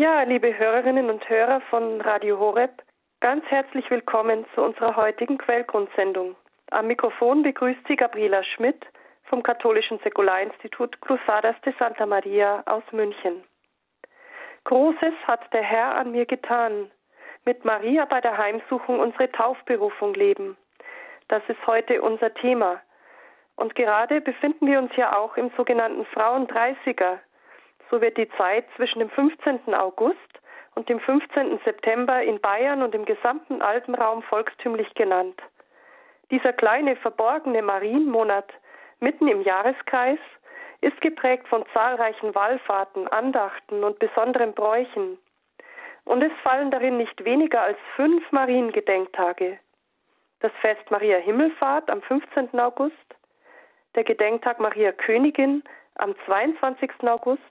Ja, liebe Hörerinnen und Hörer von Radio Horeb, ganz herzlich willkommen zu unserer heutigen Quellgrundsendung. Am Mikrofon begrüßt Sie Gabriela Schmidt vom Katholischen Säkularinstitut Cruzadas de Santa Maria aus München. Großes hat der Herr an mir getan. Mit Maria bei der Heimsuchung unsere Taufberufung leben. Das ist heute unser Thema. Und gerade befinden wir uns ja auch im sogenannten Frauendreißiger, so wird die Zeit zwischen dem 15. August und dem 15. September in Bayern und im gesamten Alpenraum volkstümlich genannt. Dieser kleine verborgene Marienmonat mitten im Jahreskreis ist geprägt von zahlreichen Wallfahrten, Andachten und besonderen Bräuchen. Und es fallen darin nicht weniger als fünf Mariengedenktage. Das Fest Maria Himmelfahrt am 15. August, der Gedenktag Maria Königin am 22. August,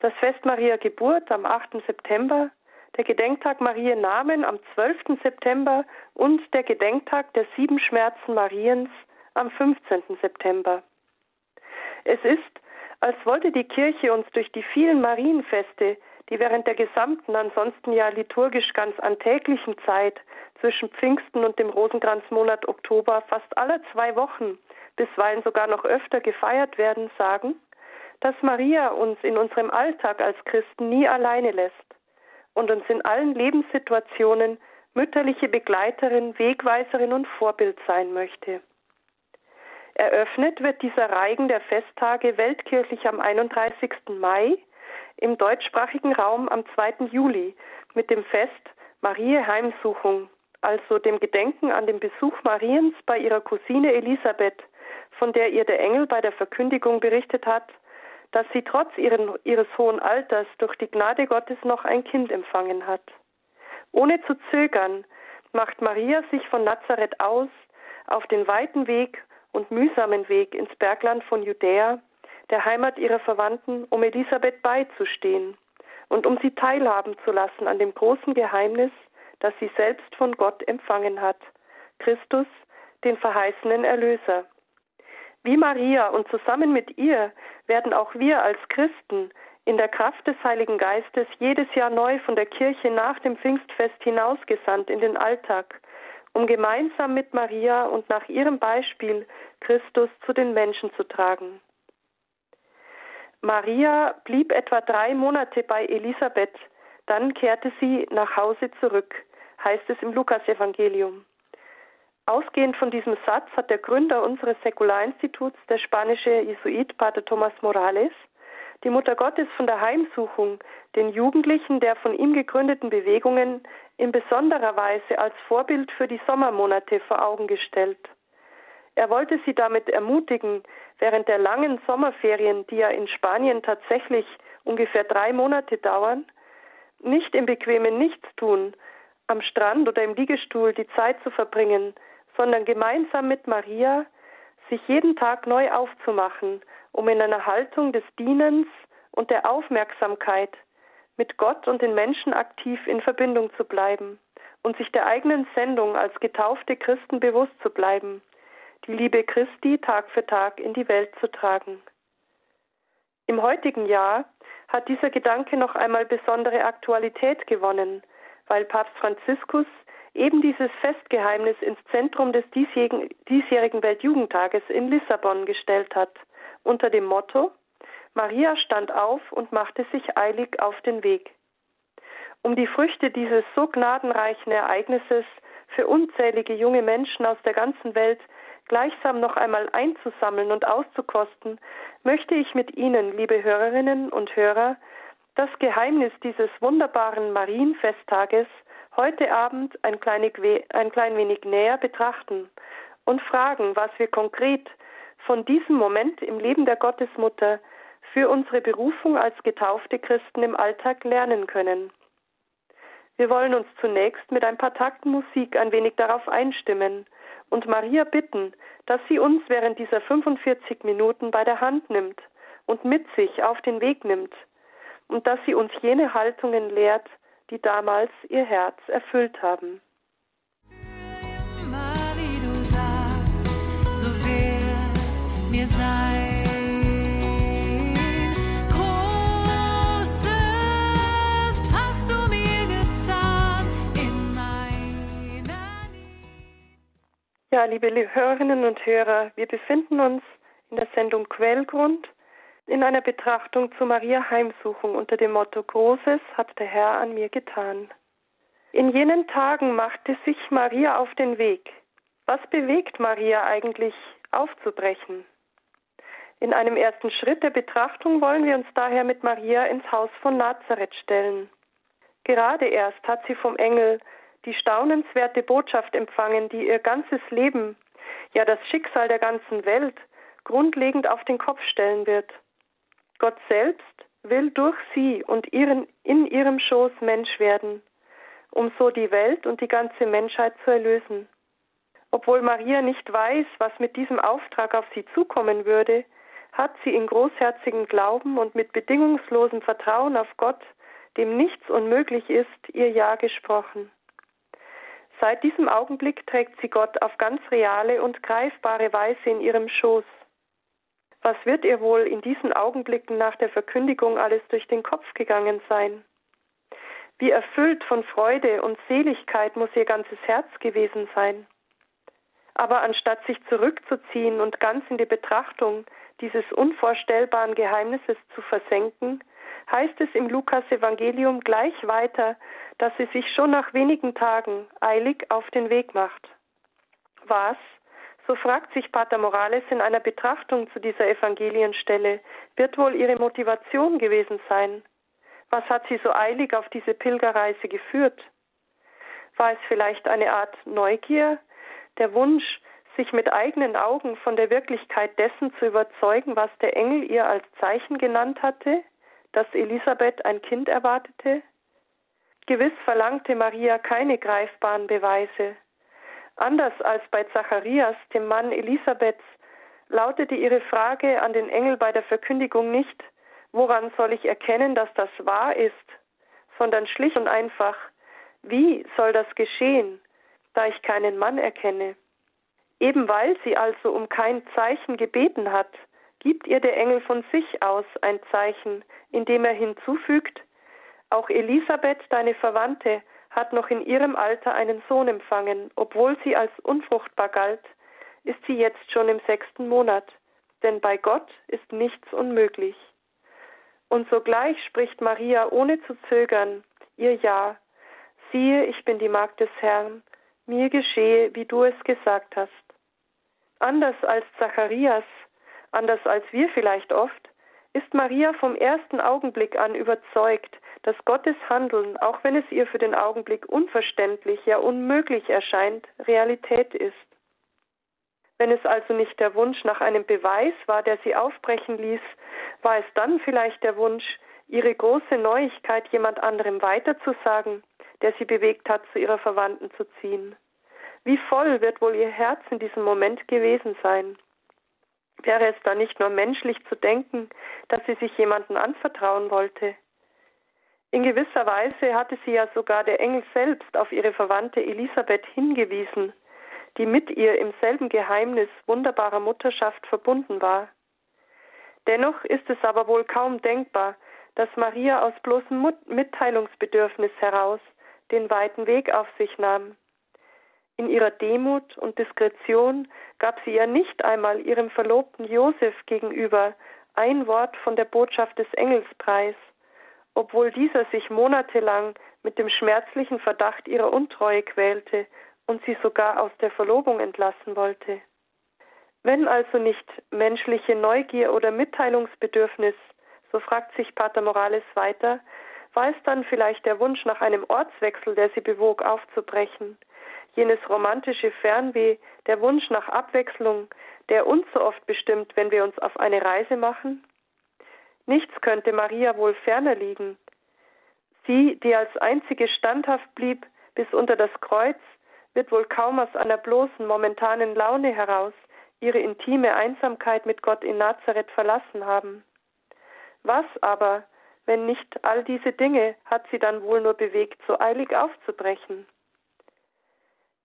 das Fest Maria Geburt am 8. September, der Gedenktag Maria Namen am 12. September und der Gedenktag der sieben Schmerzen Mariens am 15. September. Es ist, als wollte die Kirche uns durch die vielen Marienfeste, die während der gesamten, ansonsten ja liturgisch ganz alltäglichen Zeit zwischen Pfingsten und dem Rosenkranzmonat Oktober fast alle zwei Wochen, bisweilen sogar noch öfter gefeiert werden, sagen, dass Maria uns in unserem Alltag als Christen nie alleine lässt und uns in allen Lebenssituationen mütterliche Begleiterin, Wegweiserin und Vorbild sein möchte. Eröffnet wird dieser Reigen der Festtage weltkirchlich am 31. Mai, im deutschsprachigen Raum am 2. Juli mit dem Fest Marie Heimsuchung, also dem Gedenken an den Besuch Mariens bei ihrer Cousine Elisabeth, von der ihr der Engel bei der Verkündigung berichtet hat, dass sie trotz ihren, ihres hohen Alters durch die Gnade Gottes noch ein Kind empfangen hat. Ohne zu zögern macht Maria sich von Nazareth aus auf den weiten Weg und mühsamen Weg ins Bergland von Judäa, der Heimat ihrer Verwandten, um Elisabeth beizustehen und um sie teilhaben zu lassen an dem großen Geheimnis, das sie selbst von Gott empfangen hat, Christus, den verheißenen Erlöser. Wie Maria und zusammen mit ihr werden auch wir als Christen in der Kraft des Heiligen Geistes jedes Jahr neu von der Kirche nach dem Pfingstfest hinausgesandt in den Alltag, um gemeinsam mit Maria und nach ihrem Beispiel Christus zu den Menschen zu tragen. Maria blieb etwa drei Monate bei Elisabeth, dann kehrte sie nach Hause zurück, heißt es im Lukasevangelium. Ausgehend von diesem Satz hat der Gründer unseres Säkularinstituts, der spanische Jesuit Pater Thomas Morales, die Mutter Gottes von der Heimsuchung den Jugendlichen der von ihm gegründeten Bewegungen in besonderer Weise als Vorbild für die Sommermonate vor Augen gestellt. Er wollte sie damit ermutigen, während der langen Sommerferien, die ja in Spanien tatsächlich ungefähr drei Monate dauern, nicht im bequemen Nichtstun, am Strand oder im Liegestuhl die Zeit zu verbringen, sondern gemeinsam mit Maria sich jeden Tag neu aufzumachen, um in einer Haltung des Dienens und der Aufmerksamkeit mit Gott und den Menschen aktiv in Verbindung zu bleiben und sich der eigenen Sendung als getaufte Christen bewusst zu bleiben, die Liebe Christi Tag für Tag in die Welt zu tragen. Im heutigen Jahr hat dieser Gedanke noch einmal besondere Aktualität gewonnen, weil Papst Franziskus eben dieses Festgeheimnis ins Zentrum des diesjährigen, Weltjugendtages in Lissabon gestellt hat, unter dem Motto Maria stand auf und machte sich eilig auf den Weg. Um die Früchte dieses so gnadenreichen Ereignisses für unzählige junge Menschen aus der ganzen Welt gleichsam noch einmal einzusammeln und auszukosten, möchte ich mit Ihnen, liebe Hörerinnen und Hörer, das Geheimnis dieses wunderbaren Marienfesttages heute Abend ein, ein klein wenig näher betrachten und fragen, was wir konkret von diesem Moment im Leben der Gottesmutter für unsere Berufung als getaufte Christen im Alltag lernen können. Wir wollen uns zunächst mit ein paar Takten Musik ein wenig darauf einstimmen und Maria bitten, dass sie uns während dieser 45 Minuten bei der Hand nimmt und mit sich auf den Weg nimmt und dass sie uns jene Haltungen lehrt, die damals ihr Herz erfüllt haben. Immer wie du sagst, so wird mir sein. Ja, liebe Hörerinnen und Hörer, wir befinden uns in der Sendung Quellgrund in einer Betrachtung zu Maria Heimsuchung unter dem Motto Großes hat der Herr an mir getan. In jenen Tagen machte sich Maria auf den Weg. Was bewegt Maria eigentlich aufzubrechen? In einem ersten Schritt der Betrachtung wollen wir uns daher mit Maria ins Haus von Nazareth stellen. Gerade erst hat sie vom Engel die staunenswerte Botschaft empfangen, die ihr ganzes Leben, ja das Schicksal der ganzen Welt, grundlegend auf den Kopf stellen wird. Gott selbst will durch sie und ihren, in ihrem Schoß Mensch werden, um so die Welt und die ganze Menschheit zu erlösen. Obwohl Maria nicht weiß, was mit diesem Auftrag auf sie zukommen würde, hat sie in großherzigem Glauben und mit bedingungslosem Vertrauen auf Gott, dem nichts unmöglich ist, ihr Ja gesprochen. Seit diesem Augenblick trägt sie Gott auf ganz reale und greifbare Weise in ihrem Schoß. Was wird ihr wohl in diesen Augenblicken nach der Verkündigung alles durch den Kopf gegangen sein? Wie erfüllt von Freude und Seligkeit muss ihr ganzes Herz gewesen sein. Aber anstatt sich zurückzuziehen und ganz in die Betrachtung dieses unvorstellbaren Geheimnisses zu versenken, heißt es im Lukas Evangelium gleich weiter, dass sie sich schon nach wenigen Tagen eilig auf den Weg macht. Was, so fragt sich Pater Morales in einer Betrachtung zu dieser Evangelienstelle, wird wohl ihre Motivation gewesen sein? Was hat sie so eilig auf diese Pilgerreise geführt? War es vielleicht eine Art Neugier, der Wunsch, sich mit eigenen Augen von der Wirklichkeit dessen zu überzeugen, was der Engel ihr als Zeichen genannt hatte, dass Elisabeth ein Kind erwartete? Gewiss verlangte Maria keine greifbaren Beweise. Anders als bei Zacharias, dem Mann Elisabeths, lautete ihre Frage an den Engel bei der Verkündigung nicht, woran soll ich erkennen, dass das wahr ist, sondern schlicht und einfach, wie soll das geschehen, da ich keinen Mann erkenne? Eben weil sie also um kein Zeichen gebeten hat, gibt ihr der Engel von sich aus ein Zeichen, indem er hinzufügt, auch Elisabeth, deine Verwandte, hat noch in ihrem Alter einen Sohn empfangen, obwohl sie als unfruchtbar galt, ist sie jetzt schon im sechsten Monat, denn bei Gott ist nichts unmöglich. Und sogleich spricht Maria ohne zu zögern ihr Ja, siehe, ich bin die Magd des Herrn, mir geschehe, wie du es gesagt hast. Anders als Zacharias, anders als wir vielleicht oft, ist Maria vom ersten Augenblick an überzeugt, dass Gottes Handeln, auch wenn es ihr für den Augenblick unverständlich, ja unmöglich erscheint, Realität ist. Wenn es also nicht der Wunsch nach einem Beweis war, der sie aufbrechen ließ, war es dann vielleicht der Wunsch, ihre große Neuigkeit jemand anderem weiterzusagen, der sie bewegt hat, zu ihrer Verwandten zu ziehen. Wie voll wird wohl ihr Herz in diesem Moment gewesen sein? Wäre es da nicht nur menschlich zu denken, dass sie sich jemanden anvertrauen wollte? In gewisser Weise hatte sie ja sogar der Engel selbst auf ihre Verwandte Elisabeth hingewiesen, die mit ihr im selben Geheimnis wunderbarer Mutterschaft verbunden war. Dennoch ist es aber wohl kaum denkbar, dass Maria aus bloßem Mitteilungsbedürfnis heraus den weiten Weg auf sich nahm. In ihrer Demut und Diskretion gab sie ja nicht einmal ihrem Verlobten Josef gegenüber ein Wort von der Botschaft des Engels preis, obwohl dieser sich monatelang mit dem schmerzlichen Verdacht ihrer Untreue quälte und sie sogar aus der Verlobung entlassen wollte. Wenn also nicht menschliche Neugier oder Mitteilungsbedürfnis, so fragt sich Pater Morales weiter, war es dann vielleicht der Wunsch nach einem Ortswechsel, der sie bewog, aufzubrechen, jenes romantische Fernweh, der Wunsch nach Abwechslung, der uns so oft bestimmt, wenn wir uns auf eine Reise machen? Nichts könnte Maria wohl ferner liegen. Sie, die als einzige standhaft blieb bis unter das Kreuz, wird wohl kaum aus einer bloßen momentanen Laune heraus ihre intime Einsamkeit mit Gott in Nazareth verlassen haben. Was aber, wenn nicht all diese Dinge, hat sie dann wohl nur bewegt, so eilig aufzubrechen?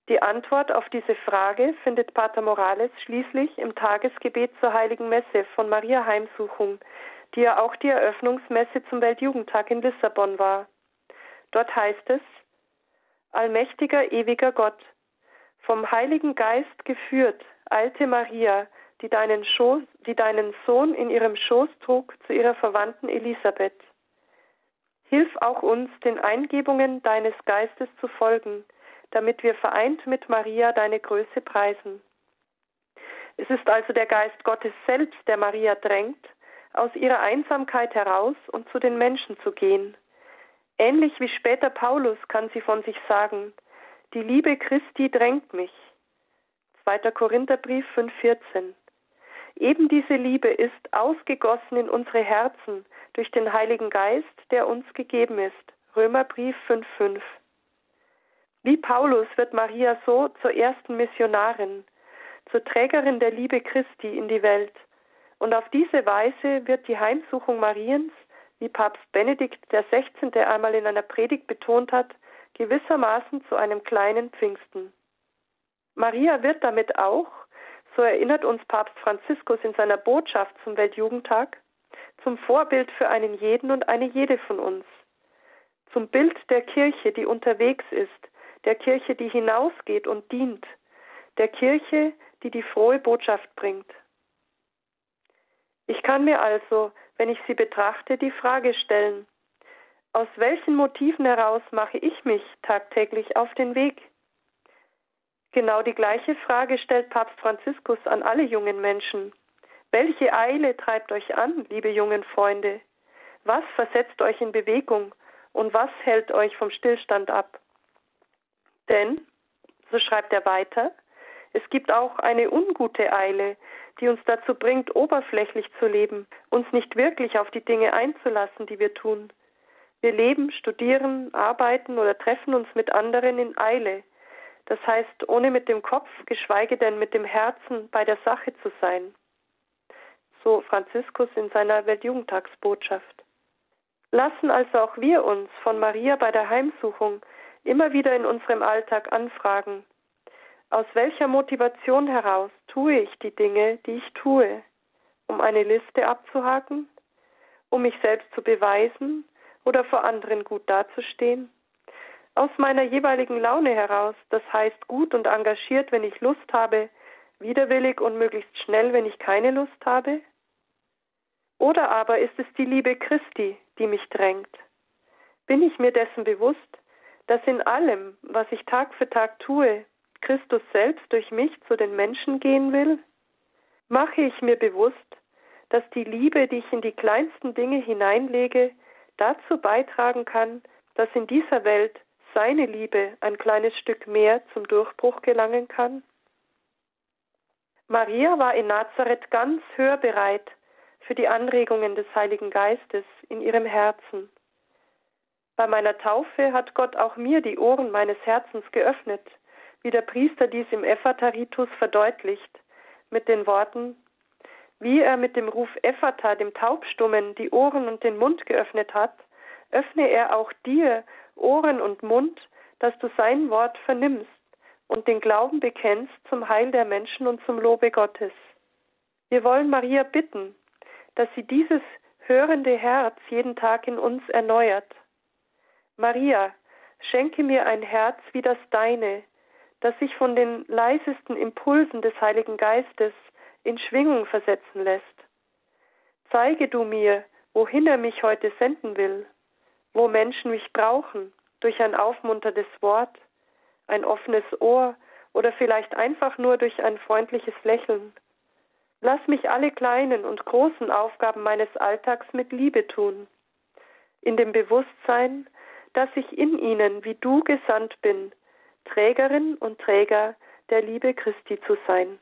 Die Antwort auf diese Frage findet Pater Morales schließlich im Tagesgebet zur Heiligen Messe von Maria Heimsuchung, die ja auch die Eröffnungsmesse zum Weltjugendtag in Lissabon war. Dort heißt es Allmächtiger, ewiger Gott, Vom Heiligen Geist geführt, eilte Maria, die deinen, Schoß, die deinen Sohn in ihrem Schoß trug, zu ihrer Verwandten Elisabeth. Hilf auch uns, den Eingebungen deines Geistes zu folgen, damit wir vereint mit Maria deine Größe preisen. Es ist also der Geist Gottes selbst, der Maria drängt, aus ihrer Einsamkeit heraus und zu den Menschen zu gehen. Ähnlich wie später Paulus kann sie von sich sagen, die Liebe Christi drängt mich. 2. Korintherbrief 5,14. Eben diese Liebe ist ausgegossen in unsere Herzen durch den Heiligen Geist, der uns gegeben ist. Römerbrief 5,5. Wie Paulus wird Maria so zur ersten Missionarin, zur Trägerin der Liebe Christi in die Welt. Und auf diese Weise wird die Heimsuchung Mariens, wie Papst Benedikt XVI. einmal in einer Predigt betont hat, gewissermaßen zu einem kleinen Pfingsten. Maria wird damit auch, so erinnert uns Papst Franziskus in seiner Botschaft zum Weltjugendtag, zum Vorbild für einen jeden und eine jede von uns, zum Bild der Kirche, die unterwegs ist, der Kirche, die hinausgeht und dient, der Kirche, die die frohe Botschaft bringt. Ich kann mir also, wenn ich sie betrachte, die Frage stellen, aus welchen Motiven heraus mache ich mich tagtäglich auf den Weg? Genau die gleiche Frage stellt Papst Franziskus an alle jungen Menschen. Welche Eile treibt euch an, liebe jungen Freunde? Was versetzt euch in Bewegung und was hält euch vom Stillstand ab? Denn, so schreibt er weiter, es gibt auch eine ungute Eile, die uns dazu bringt, oberflächlich zu leben, uns nicht wirklich auf die Dinge einzulassen, die wir tun. Wir leben, studieren, arbeiten oder treffen uns mit anderen in Eile, das heißt, ohne mit dem Kopf, geschweige denn mit dem Herzen bei der Sache zu sein. So Franziskus in seiner Weltjugendtagsbotschaft. Lassen also auch wir uns von Maria bei der Heimsuchung immer wieder in unserem Alltag anfragen, aus welcher Motivation heraus tue ich die Dinge, die ich tue? Um eine Liste abzuhaken? Um mich selbst zu beweisen oder vor anderen gut dazustehen? Aus meiner jeweiligen Laune heraus, das heißt gut und engagiert, wenn ich Lust habe, widerwillig und möglichst schnell, wenn ich keine Lust habe? Oder aber ist es die Liebe Christi, die mich drängt? Bin ich mir dessen bewusst, dass in allem, was ich Tag für Tag tue, Christus selbst durch mich zu den Menschen gehen will? Mache ich mir bewusst, dass die Liebe, die ich in die kleinsten Dinge hineinlege, dazu beitragen kann, dass in dieser Welt seine Liebe ein kleines Stück mehr zum Durchbruch gelangen kann? Maria war in Nazareth ganz hörbereit für die Anregungen des Heiligen Geistes in ihrem Herzen. Bei meiner Taufe hat Gott auch mir die Ohren meines Herzens geöffnet, wie der Priester dies im Ephata-Ritus verdeutlicht, mit den Worten, wie er mit dem Ruf Ephata, dem Taubstummen, die Ohren und den Mund geöffnet hat, öffne er auch dir Ohren und Mund, dass du sein Wort vernimmst und den Glauben bekennst zum Heil der Menschen und zum Lobe Gottes. Wir wollen Maria bitten, dass sie dieses hörende Herz jeden Tag in uns erneuert. Maria, schenke mir ein Herz wie das deine, das sich von den leisesten Impulsen des Heiligen Geistes in Schwingung versetzen lässt. Zeige du mir, wohin er mich heute senden will, wo Menschen mich brauchen, durch ein aufmunterndes Wort, ein offenes Ohr oder vielleicht einfach nur durch ein freundliches Lächeln. Lass mich alle kleinen und großen Aufgaben meines Alltags mit Liebe tun, in dem Bewusstsein, dass ich in ihnen wie du gesandt bin, Trägerin und Träger der Liebe Christi zu sein.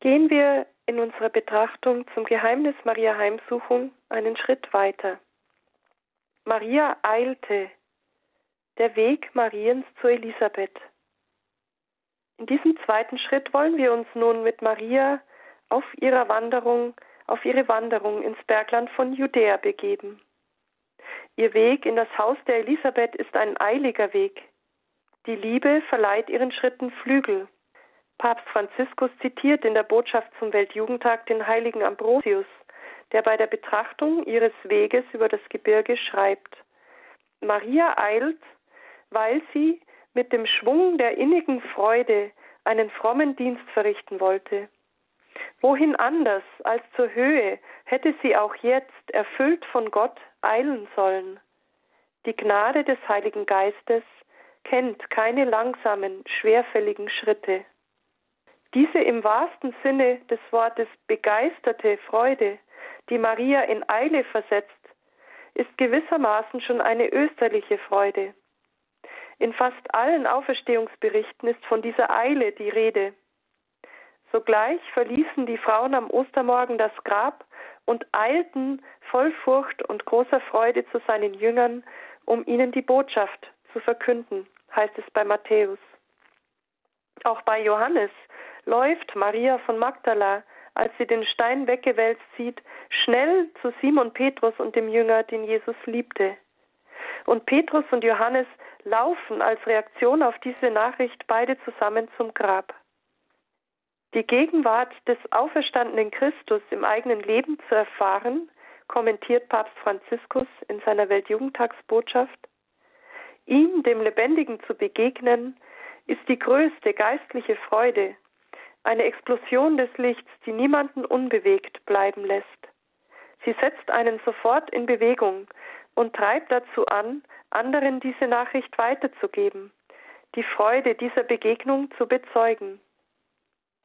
Gehen wir in unserer Betrachtung zum Geheimnis Maria Heimsuchung einen Schritt weiter. Maria eilte, der Weg Mariens zu Elisabeth. In diesem zweiten Schritt wollen wir uns nun mit Maria auf ihrer Wanderung, auf ihre Wanderung ins Bergland von Judäa begeben. Ihr Weg in das Haus der Elisabeth ist ein eiliger Weg. Die Liebe verleiht ihren Schritten Flügel. Papst Franziskus zitiert in der Botschaft zum Weltjugendtag den heiligen Ambrosius, der bei der Betrachtung ihres Weges über das Gebirge schreibt. Maria eilt, weil sie mit dem Schwung der innigen Freude einen frommen Dienst verrichten wollte. Wohin anders als zur Höhe hätte sie auch jetzt, erfüllt von Gott, eilen sollen. Die Gnade des Heiligen Geistes kennt keine langsamen, schwerfälligen Schritte. Diese im wahrsten Sinne des Wortes begeisterte Freude, die Maria in Eile versetzt, ist gewissermaßen schon eine österliche Freude. In fast allen Auferstehungsberichten ist von dieser Eile die Rede. Sogleich verließen die Frauen am Ostermorgen das Grab und eilten voll Furcht und großer Freude zu seinen Jüngern, um ihnen die Botschaft zu verkünden, heißt es bei Matthäus. Auch bei Johannes läuft Maria von Magdala, als sie den Stein weggewälzt sieht, schnell zu Simon Petrus und dem Jünger, den Jesus liebte. Und Petrus und Johannes laufen als Reaktion auf diese Nachricht beide zusammen zum Grab. Die Gegenwart des auferstandenen Christus im eigenen Leben zu erfahren, kommentiert Papst Franziskus in seiner Weltjugendtagsbotschaft, ihm, dem Lebendigen, zu begegnen, ist die größte geistliche Freude, eine Explosion des Lichts, die niemanden unbewegt bleiben lässt. Sie setzt einen sofort in Bewegung und treibt dazu an, anderen diese Nachricht weiterzugeben, die Freude dieser Begegnung zu bezeugen.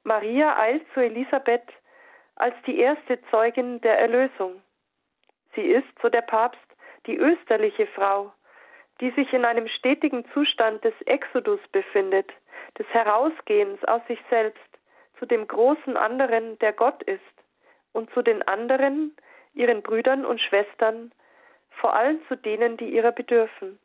Maria eilt zu Elisabeth als die erste Zeugin der Erlösung. Sie ist, so der Papst, die österliche Frau, die sich in einem stetigen Zustand des Exodus befindet, des Herausgehens aus sich selbst zu dem großen anderen, der Gott ist, und zu den anderen, ihren Brüdern und Schwestern, vor allem zu denen, die ihrer bedürfen.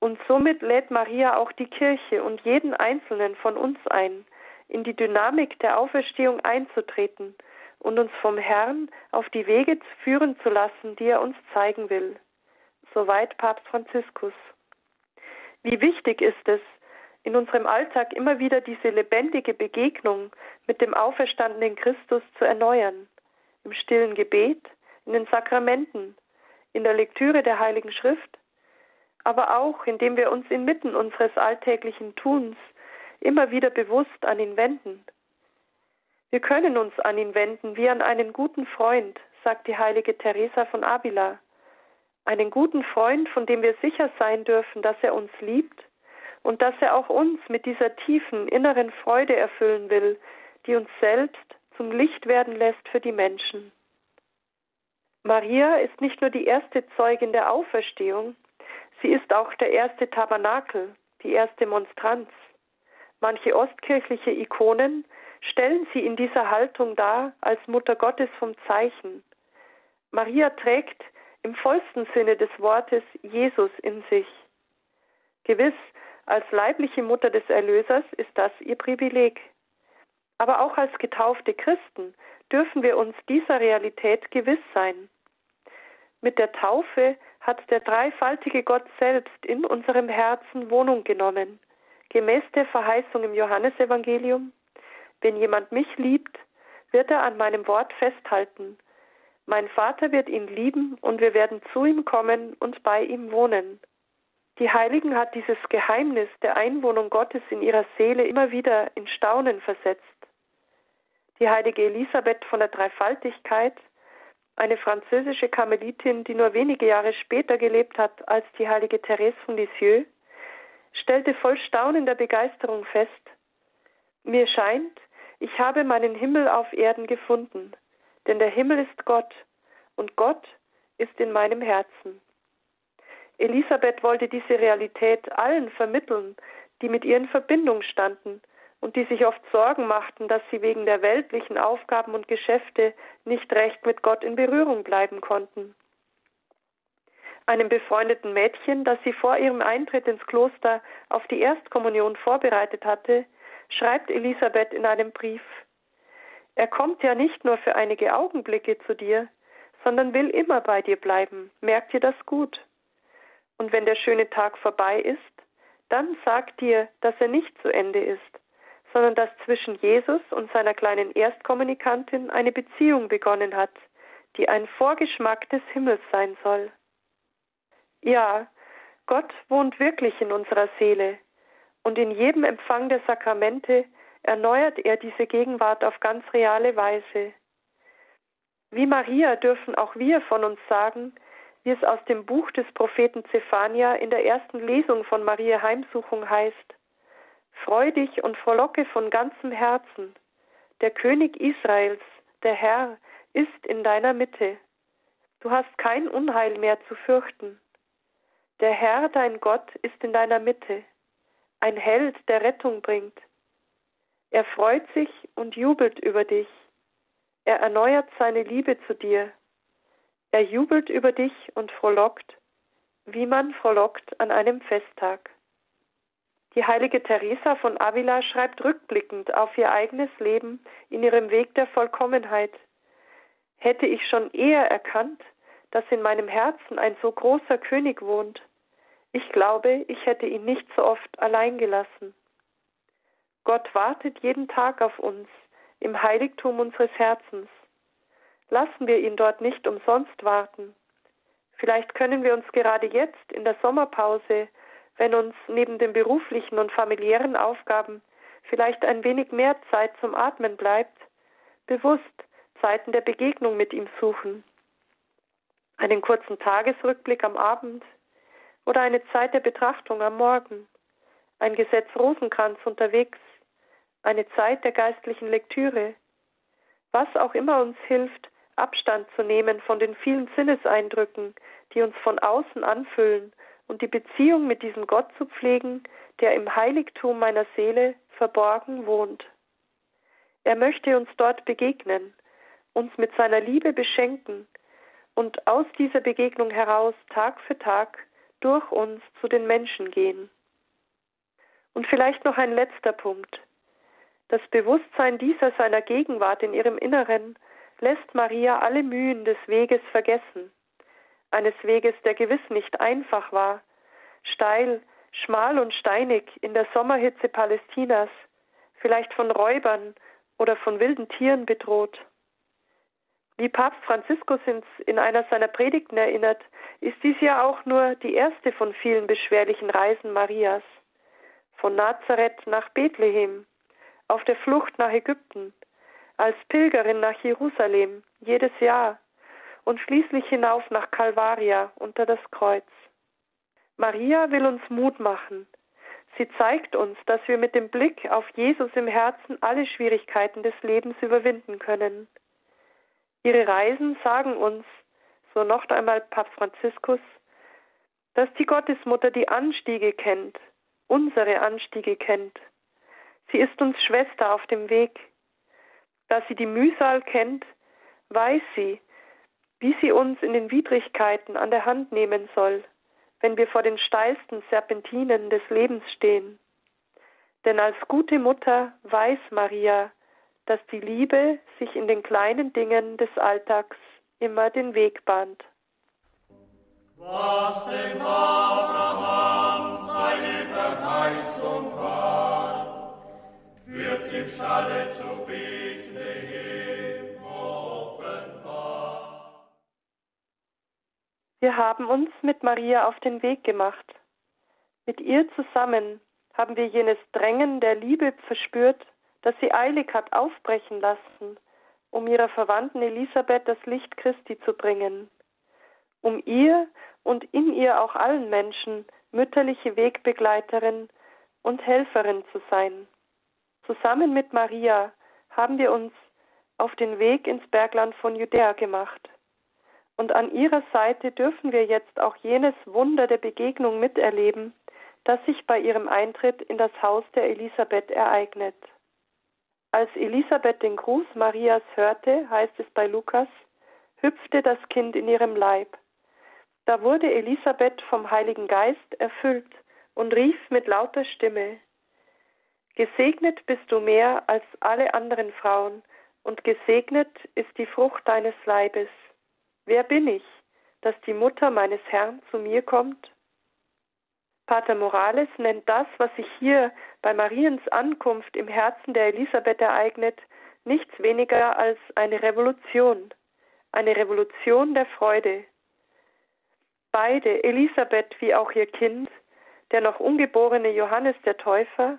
Und somit lädt Maria auch die Kirche und jeden Einzelnen von uns ein, in die Dynamik der Auferstehung einzutreten und uns vom Herrn auf die Wege führen zu lassen, die er uns zeigen will. Soweit Papst Franziskus. Wie wichtig ist es, in unserem Alltag immer wieder diese lebendige Begegnung mit dem auferstandenen Christus zu erneuern, im stillen Gebet, in den Sakramenten, in der Lektüre der Heiligen Schrift, aber auch indem wir uns inmitten unseres alltäglichen Tuns immer wieder bewusst an ihn wenden. Wir können uns an ihn wenden wie an einen guten Freund, sagt die heilige Teresa von Avila, einen guten Freund, von dem wir sicher sein dürfen, dass er uns liebt und dass er auch uns mit dieser tiefen inneren Freude erfüllen will, die uns selbst zum Licht werden lässt für die Menschen. Maria ist nicht nur die erste Zeugin der Auferstehung, sie ist auch der erste Tabernakel, die erste Monstranz. Manche ostkirchliche Ikonen stellen sie in dieser Haltung dar als Mutter Gottes vom Zeichen. Maria trägt im vollsten Sinne des Wortes Jesus in sich. Gewiss, als leibliche Mutter des Erlösers ist das ihr Privileg. Aber auch als getaufte Christen dürfen wir uns dieser Realität gewiss sein. Mit der Taufe hat der dreifaltige Gott selbst in unserem Herzen Wohnung genommen, gemäß der Verheißung im Johannesevangelium. Wenn jemand mich liebt, wird er an meinem Wort festhalten. Mein Vater wird ihn lieben und wir werden zu ihm kommen und bei ihm wohnen. Die Heiligen hat dieses Geheimnis der Einwohnung Gottes in ihrer Seele immer wieder in Staunen versetzt. Die heilige Elisabeth von der Dreifaltigkeit, eine französische Karmelitin, die nur wenige Jahre später gelebt hat als die heilige Therese von Lisieux, stellte voll staunender Begeisterung fest, mir scheint, ich habe meinen Himmel auf Erden gefunden, denn der Himmel ist Gott und Gott ist in meinem Herzen. Elisabeth wollte diese Realität allen vermitteln, die mit ihr in Verbindung standen und die sich oft Sorgen machten, dass sie wegen der weltlichen Aufgaben und Geschäfte nicht recht mit Gott in Berührung bleiben konnten. Einem befreundeten Mädchen, das sie vor ihrem Eintritt ins Kloster auf die Erstkommunion vorbereitet hatte, schreibt Elisabeth in einem Brief Er kommt ja nicht nur für einige Augenblicke zu dir, sondern will immer bei dir bleiben. Merkt ihr das gut? Und wenn der schöne Tag vorbei ist, dann sag dir, dass er nicht zu Ende ist, sondern dass zwischen Jesus und seiner kleinen Erstkommunikantin eine Beziehung begonnen hat, die ein Vorgeschmack des Himmels sein soll. Ja, Gott wohnt wirklich in unserer Seele, und in jedem Empfang der Sakramente erneuert er diese Gegenwart auf ganz reale Weise. Wie Maria dürfen auch wir von uns sagen, wie es aus dem Buch des Propheten Zephania in der ersten Lesung von Maria Heimsuchung heißt. Freu dich und frohlocke von ganzem Herzen. Der König Israels, der Herr, ist in deiner Mitte. Du hast kein Unheil mehr zu fürchten. Der Herr, dein Gott, ist in deiner Mitte, ein Held, der Rettung bringt. Er freut sich und jubelt über dich. Er erneuert seine Liebe zu dir. Er jubelt über dich und frohlockt, wie man frohlockt an einem Festtag. Die heilige Teresa von Avila schreibt rückblickend auf ihr eigenes Leben in ihrem Weg der Vollkommenheit. Hätte ich schon eher erkannt, dass in meinem Herzen ein so großer König wohnt, ich glaube, ich hätte ihn nicht so oft allein gelassen. Gott wartet jeden Tag auf uns im Heiligtum unseres Herzens. Lassen wir ihn dort nicht umsonst warten. Vielleicht können wir uns gerade jetzt in der Sommerpause, wenn uns neben den beruflichen und familiären Aufgaben vielleicht ein wenig mehr Zeit zum Atmen bleibt, bewusst Zeiten der Begegnung mit ihm suchen. Einen kurzen Tagesrückblick am Abend oder eine Zeit der Betrachtung am Morgen, ein Gesetz Rosenkranz unterwegs, eine Zeit der geistlichen Lektüre, was auch immer uns hilft, Abstand zu nehmen von den vielen Sinneseindrücken, die uns von außen anfüllen und die Beziehung mit diesem Gott zu pflegen, der im Heiligtum meiner Seele verborgen wohnt. Er möchte uns dort begegnen, uns mit seiner Liebe beschenken und aus dieser Begegnung heraus Tag für Tag durch uns zu den Menschen gehen. Und vielleicht noch ein letzter Punkt. Das Bewusstsein dieser seiner Gegenwart in ihrem Inneren lässt Maria alle Mühen des Weges vergessen, eines Weges, der gewiss nicht einfach war, steil, schmal und steinig in der Sommerhitze Palästinas, vielleicht von Räubern oder von wilden Tieren bedroht. Wie Papst Franziskus in einer seiner Predigten erinnert, ist dies ja auch nur die erste von vielen beschwerlichen Reisen Marias. Von Nazareth nach Bethlehem, auf der Flucht nach Ägypten, als Pilgerin nach Jerusalem jedes Jahr und schließlich hinauf nach Calvaria unter das Kreuz. Maria will uns Mut machen. Sie zeigt uns, dass wir mit dem Blick auf Jesus im Herzen alle Schwierigkeiten des Lebens überwinden können. Ihre Reisen sagen uns, so noch einmal Papst Franziskus, dass die Gottesmutter die Anstiege kennt, unsere Anstiege kennt Sie ist uns Schwester auf dem Weg. Da sie die Mühsal kennt, weiß sie, wie sie uns in den Widrigkeiten an der Hand nehmen soll, wenn wir vor den steilsten Serpentinen des Lebens stehen. Denn als gute Mutter weiß Maria, dass die Liebe sich in den kleinen Dingen des Alltags immer den Weg bahnt. Was dem Abraham seine Verheißung war, wird im Stalle zu Bethlehem Wir haben uns mit Maria auf den Weg gemacht. Mit ihr zusammen haben wir jenes Drängen der Liebe verspürt, das sie eilig hat aufbrechen lassen, um ihrer Verwandten Elisabeth das Licht Christi zu bringen, um ihr und in ihr auch allen Menschen mütterliche Wegbegleiterin und Helferin zu sein. Zusammen mit Maria haben wir uns auf den Weg ins Bergland von Judäa gemacht. Und an ihrer Seite dürfen wir jetzt auch jenes Wunder der Begegnung miterleben, das sich bei ihrem Eintritt in das Haus der Elisabeth ereignet. Als Elisabeth den Gruß Marias hörte, heißt es bei Lukas, hüpfte das Kind in ihrem Leib. Da wurde Elisabeth vom Heiligen Geist erfüllt und rief mit lauter Stimme, Gesegnet bist du mehr als alle anderen Frauen, und gesegnet ist die Frucht deines Leibes. Wer bin ich, dass die Mutter meines Herrn zu mir kommt? Pater Morales nennt das, was sich hier bei Mariens Ankunft im Herzen der Elisabeth ereignet, nichts weniger als eine Revolution, eine Revolution der Freude. Beide, Elisabeth wie auch ihr Kind, der noch ungeborene Johannes der Täufer,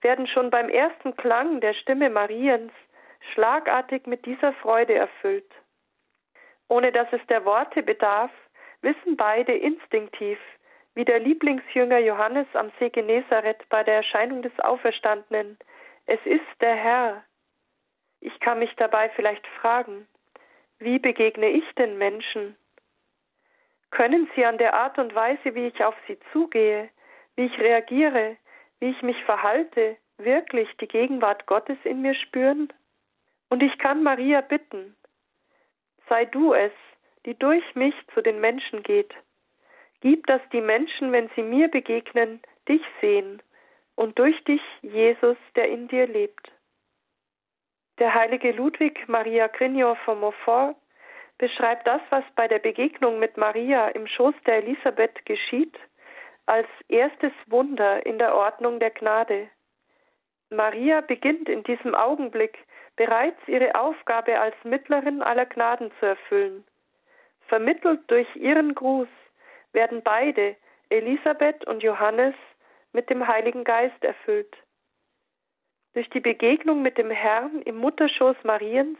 werden schon beim ersten Klang der Stimme Mariens schlagartig mit dieser Freude erfüllt. Ohne dass es der Worte bedarf, wissen beide instinktiv, wie der Lieblingsjünger Johannes am See Genezareth bei der Erscheinung des Auferstandenen, es ist der Herr. Ich kann mich dabei vielleicht fragen, wie begegne ich den Menschen? Können sie an der Art und Weise, wie ich auf sie zugehe, wie ich reagiere, wie ich mich verhalte, wirklich die Gegenwart Gottes in mir spüren? Und ich kann Maria bitten, sei du es, die durch mich zu den Menschen geht. Gib, dass die Menschen, wenn sie mir begegnen, dich sehen und durch dich Jesus, der in dir lebt. Der heilige Ludwig Maria Grignon von Montfort beschreibt das, was bei der Begegnung mit Maria im Schoß der Elisabeth geschieht, als erstes Wunder in der Ordnung der Gnade. Maria beginnt in diesem Augenblick bereits ihre Aufgabe als Mittlerin aller Gnaden zu erfüllen. Vermittelt durch ihren Gruß werden beide, Elisabeth und Johannes, mit dem Heiligen Geist erfüllt. Durch die Begegnung mit dem Herrn im Mutterschoß Mariens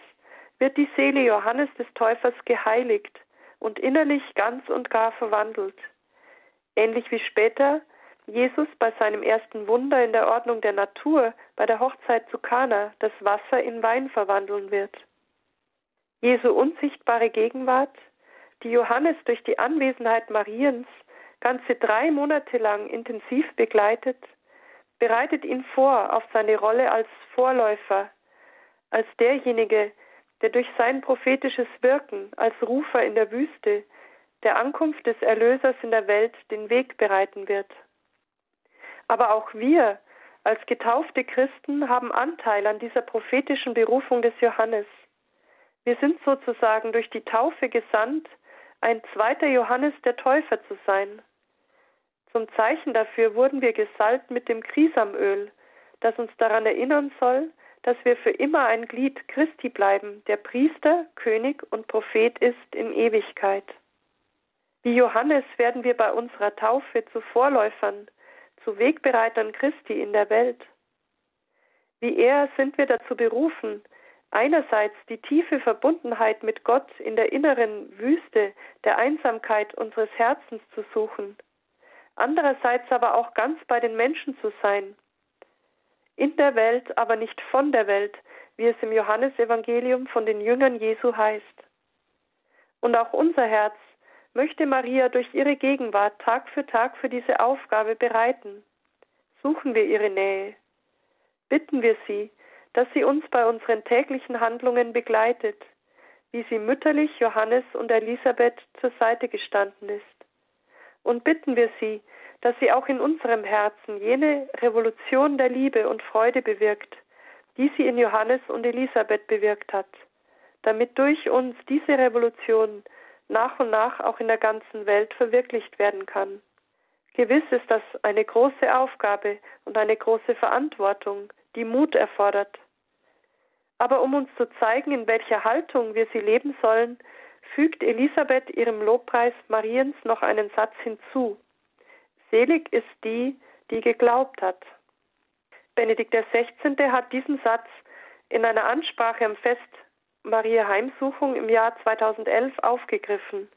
wird die Seele Johannes des Täufers geheiligt und innerlich ganz und gar verwandelt. Ähnlich wie später Jesus bei seinem ersten Wunder in der Ordnung der Natur bei der Hochzeit zu Kana das Wasser in Wein verwandeln wird. Jesu unsichtbare Gegenwart, die Johannes durch die Anwesenheit Mariens ganze drei Monate lang intensiv begleitet, bereitet ihn vor auf seine Rolle als Vorläufer, als derjenige, der durch sein prophetisches Wirken als Rufer in der Wüste der Ankunft des Erlösers in der Welt den Weg bereiten wird. Aber auch wir als getaufte Christen haben Anteil an dieser prophetischen Berufung des Johannes. Wir sind sozusagen durch die Taufe gesandt, ein zweiter Johannes der Täufer zu sein. Zum Zeichen dafür wurden wir gesalbt mit dem Krisamöl, das uns daran erinnern soll, dass wir für immer ein Glied Christi bleiben, der Priester, König und Prophet ist in Ewigkeit. Wie Johannes werden wir bei unserer Taufe zu Vorläufern, zu Wegbereitern Christi in der Welt. Wie er sind wir dazu berufen, einerseits die tiefe Verbundenheit mit Gott in der inneren Wüste der Einsamkeit unseres Herzens zu suchen, andererseits aber auch ganz bei den Menschen zu sein, in der Welt, aber nicht von der Welt, wie es im Johannesevangelium von den Jüngern Jesu heißt. Und auch unser Herz möchte Maria durch ihre Gegenwart Tag für Tag für diese Aufgabe bereiten. Suchen wir ihre Nähe. Bitten wir sie, dass sie uns bei unseren täglichen Handlungen begleitet, wie sie mütterlich Johannes und Elisabeth zur Seite gestanden ist. Und bitten wir sie, dass sie auch in unserem Herzen jene Revolution der Liebe und Freude bewirkt, die sie in Johannes und Elisabeth bewirkt hat, damit durch uns diese Revolution nach und nach auch in der ganzen Welt verwirklicht werden kann. Gewiss ist das eine große Aufgabe und eine große Verantwortung, die Mut erfordert. Aber um uns zu zeigen, in welcher Haltung wir sie leben sollen, fügt Elisabeth ihrem Lobpreis Mariens noch einen Satz hinzu. Selig ist die, die geglaubt hat. Benedikt XVI. hat diesen Satz in einer Ansprache am Fest Maria Heimsuchung im Jahr 2011 aufgegriffen.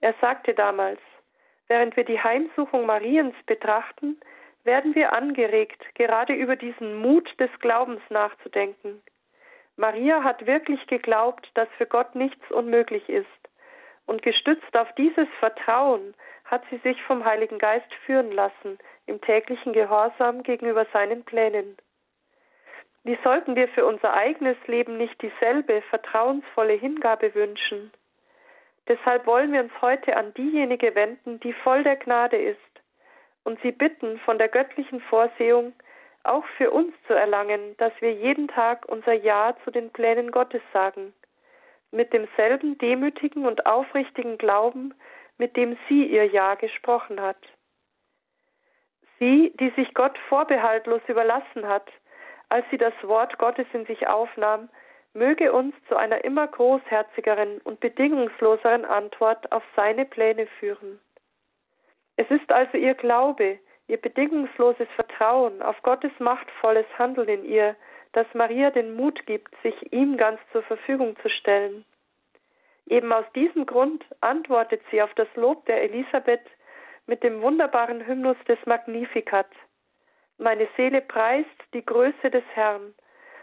Er sagte damals, während wir die Heimsuchung Mariens betrachten, werden wir angeregt, gerade über diesen Mut des Glaubens nachzudenken. Maria hat wirklich geglaubt, dass für Gott nichts unmöglich ist. Und gestützt auf dieses Vertrauen hat sie sich vom Heiligen Geist führen lassen im täglichen Gehorsam gegenüber seinen Plänen. Wie sollten wir für unser eigenes Leben nicht dieselbe vertrauensvolle Hingabe wünschen? Deshalb wollen wir uns heute an diejenige wenden, die voll der Gnade ist, und sie bitten, von der göttlichen Vorsehung auch für uns zu erlangen, dass wir jeden Tag unser Ja zu den Plänen Gottes sagen, mit demselben demütigen und aufrichtigen Glauben, mit dem sie ihr Ja gesprochen hat. Sie, die sich Gott vorbehaltlos überlassen hat, als sie das Wort Gottes in sich aufnahm, möge uns zu einer immer großherzigeren und bedingungsloseren Antwort auf seine Pläne führen. Es ist also ihr Glaube, ihr bedingungsloses Vertrauen auf Gottes machtvolles Handeln in ihr, das Maria den Mut gibt, sich ihm ganz zur Verfügung zu stellen. Eben aus diesem Grund antwortet sie auf das Lob der Elisabeth mit dem wunderbaren Hymnus des Magnificat. Meine Seele preist die Größe des Herrn,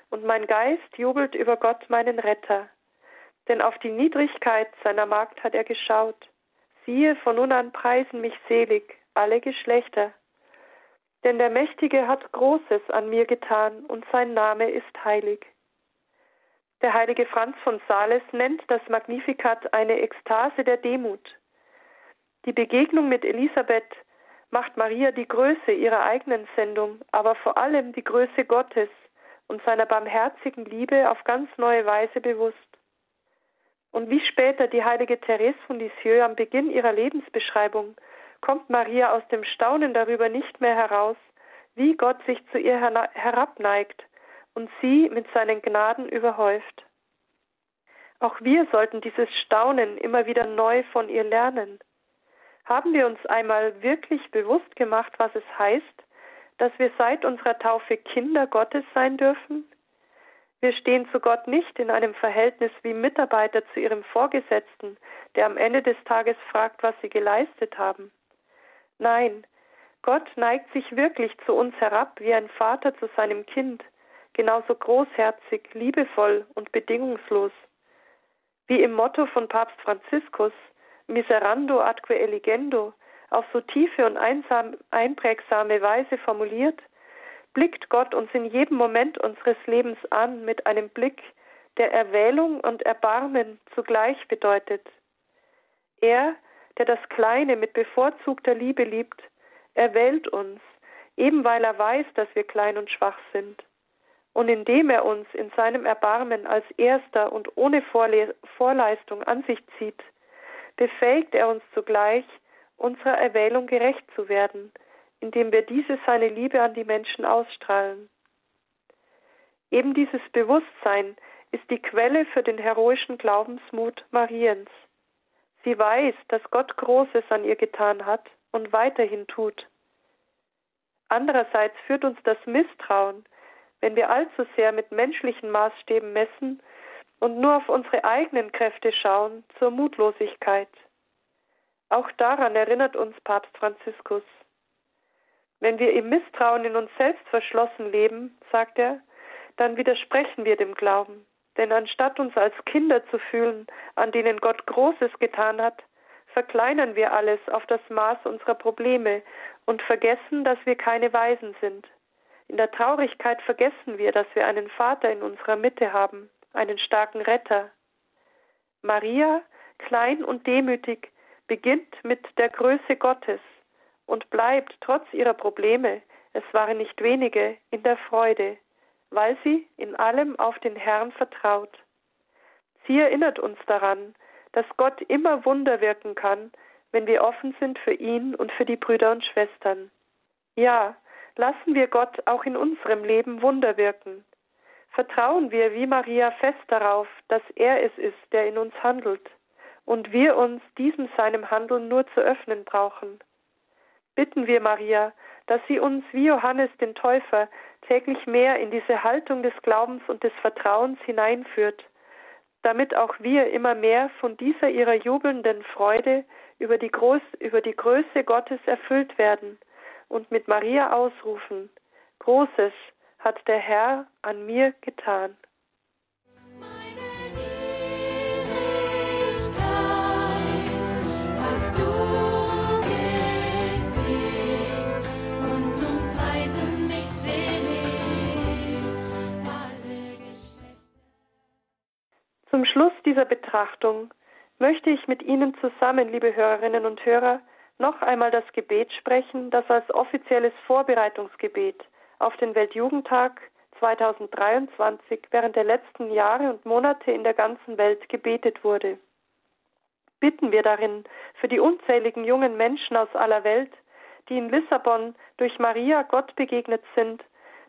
und mein Geist jubelt über Gott meinen Retter. Denn auf die Niedrigkeit seiner Magd hat er geschaut. Siehe, von nun an preisen mich selig alle Geschlechter. Denn der Mächtige hat Großes an mir getan, und sein Name ist heilig. Der heilige Franz von Sales nennt das Magnificat eine Ekstase der Demut. Die Begegnung mit Elisabeth macht Maria die Größe ihrer eigenen Sendung, aber vor allem die Größe Gottes und seiner barmherzigen Liebe auf ganz neue Weise bewusst. Und wie später die heilige Therese von Lisieux am Beginn ihrer Lebensbeschreibung kommt Maria aus dem Staunen darüber nicht mehr heraus, wie Gott sich zu ihr herabneigt und sie mit seinen Gnaden überhäuft. Auch wir sollten dieses Staunen immer wieder neu von ihr lernen. Haben wir uns einmal wirklich bewusst gemacht, was es heißt, dass wir seit unserer Taufe Kinder Gottes sein dürfen? Wir stehen zu Gott nicht in einem Verhältnis wie Mitarbeiter zu ihrem Vorgesetzten, der am Ende des Tages fragt, was sie geleistet haben. Nein, Gott neigt sich wirklich zu uns herab wie ein Vater zu seinem Kind, genauso großherzig, liebevoll und bedingungslos. Wie im Motto von Papst Franziskus, miserando adque eligendo, auf so tiefe und einsam, einprägsame Weise formuliert, blickt Gott uns in jedem Moment unseres Lebens an mit einem Blick, der Erwählung und Erbarmen zugleich bedeutet. Er, der das Kleine mit bevorzugter Liebe liebt, erwählt uns, eben weil er weiß, dass wir klein und schwach sind. Und indem er uns in seinem Erbarmen als Erster und ohne Vorle Vorleistung an sich zieht, befähigt er uns zugleich, unserer Erwählung gerecht zu werden, indem wir diese seine Liebe an die Menschen ausstrahlen. Eben dieses Bewusstsein ist die Quelle für den heroischen Glaubensmut Mariens. Sie weiß, dass Gott Großes an ihr getan hat und weiterhin tut. Andererseits führt uns das Misstrauen, wenn wir allzu sehr mit menschlichen Maßstäben messen und nur auf unsere eigenen Kräfte schauen, zur Mutlosigkeit. Auch daran erinnert uns Papst Franziskus. Wenn wir im Misstrauen in uns selbst verschlossen leben, sagt er, dann widersprechen wir dem Glauben. Denn anstatt uns als Kinder zu fühlen, an denen Gott Großes getan hat, verkleinern wir alles auf das Maß unserer Probleme und vergessen, dass wir keine Weisen sind. In der Traurigkeit vergessen wir, dass wir einen Vater in unserer Mitte haben, einen starken Retter. Maria, klein und demütig, beginnt mit der Größe Gottes und bleibt trotz ihrer Probleme, es waren nicht wenige, in der Freude, weil sie in allem auf den Herrn vertraut. Sie erinnert uns daran, dass Gott immer Wunder wirken kann, wenn wir offen sind für ihn und für die Brüder und Schwestern. Ja, lassen wir Gott auch in unserem Leben Wunder wirken. Vertrauen wir wie Maria fest darauf, dass er es ist, der in uns handelt und wir uns diesem seinem Handeln nur zu öffnen brauchen. Bitten wir Maria, dass sie uns wie Johannes den Täufer täglich mehr in diese Haltung des Glaubens und des Vertrauens hineinführt, damit auch wir immer mehr von dieser ihrer jubelnden Freude über die, Groß, über die Größe Gottes erfüllt werden und mit Maria ausrufen, Großes hat der Herr an mir getan. Zum Schluss dieser Betrachtung möchte ich mit Ihnen zusammen, liebe Hörerinnen und Hörer, noch einmal das Gebet sprechen, das als offizielles Vorbereitungsgebet auf den Weltjugendtag 2023 während der letzten Jahre und Monate in der ganzen Welt gebetet wurde. Bitten wir darin für die unzähligen jungen Menschen aus aller Welt, die in Lissabon durch Maria Gott begegnet sind,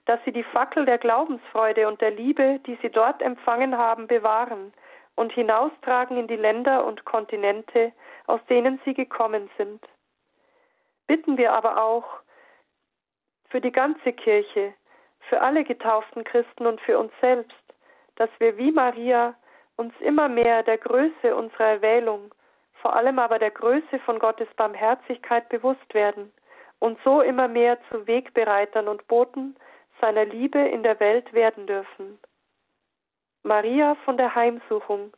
dass sie die Fackel der Glaubensfreude und der Liebe, die sie dort empfangen haben, bewahren und hinaustragen in die Länder und Kontinente, aus denen sie gekommen sind. Bitten wir aber auch für die ganze Kirche, für alle getauften Christen und für uns selbst, dass wir wie Maria uns immer mehr der Größe unserer Erwählung, vor allem aber der Größe von Gottes Barmherzigkeit bewusst werden und so immer mehr zu Wegbereitern und Boten seiner Liebe in der Welt werden dürfen. Maria von der Heimsuchung,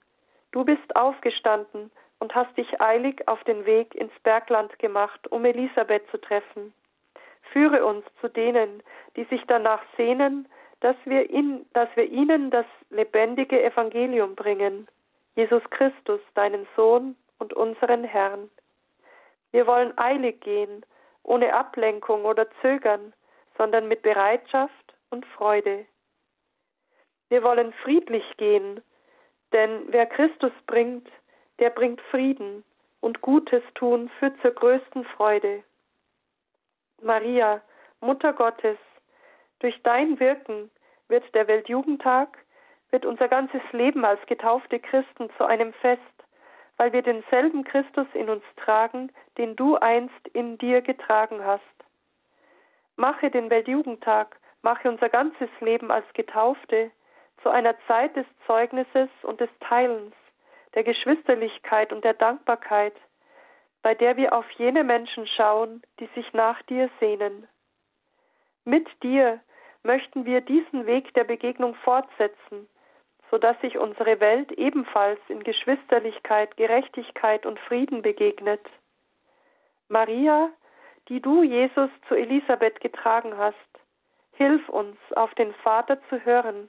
du bist aufgestanden und hast dich eilig auf den Weg ins Bergland gemacht, um Elisabeth zu treffen. Führe uns zu denen, die sich danach sehnen, dass wir, in, dass wir ihnen das lebendige Evangelium bringen, Jesus Christus, deinen Sohn und unseren Herrn. Wir wollen eilig gehen, ohne Ablenkung oder Zögern, sondern mit Bereitschaft und Freude. Wir wollen friedlich gehen, denn wer Christus bringt, der bringt Frieden und Gutes tun führt zur größten Freude. Maria, Mutter Gottes, durch dein Wirken wird der Weltjugendtag, wird unser ganzes Leben als getaufte Christen zu einem Fest, weil wir denselben Christus in uns tragen, den du einst in dir getragen hast. Mache den Weltjugendtag, mache unser ganzes Leben als Getaufte zu einer Zeit des Zeugnisses und des Teilens, der Geschwisterlichkeit und der Dankbarkeit, bei der wir auf jene Menschen schauen, die sich nach dir sehnen. Mit dir möchten wir diesen Weg der Begegnung fortsetzen, so dass sich unsere Welt ebenfalls in Geschwisterlichkeit, Gerechtigkeit und Frieden begegnet. Maria, die du Jesus zu Elisabeth getragen hast, hilf uns, auf den Vater zu hören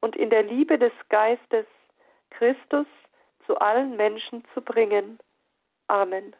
und in der Liebe des Geistes Christus zu allen Menschen zu bringen. Amen.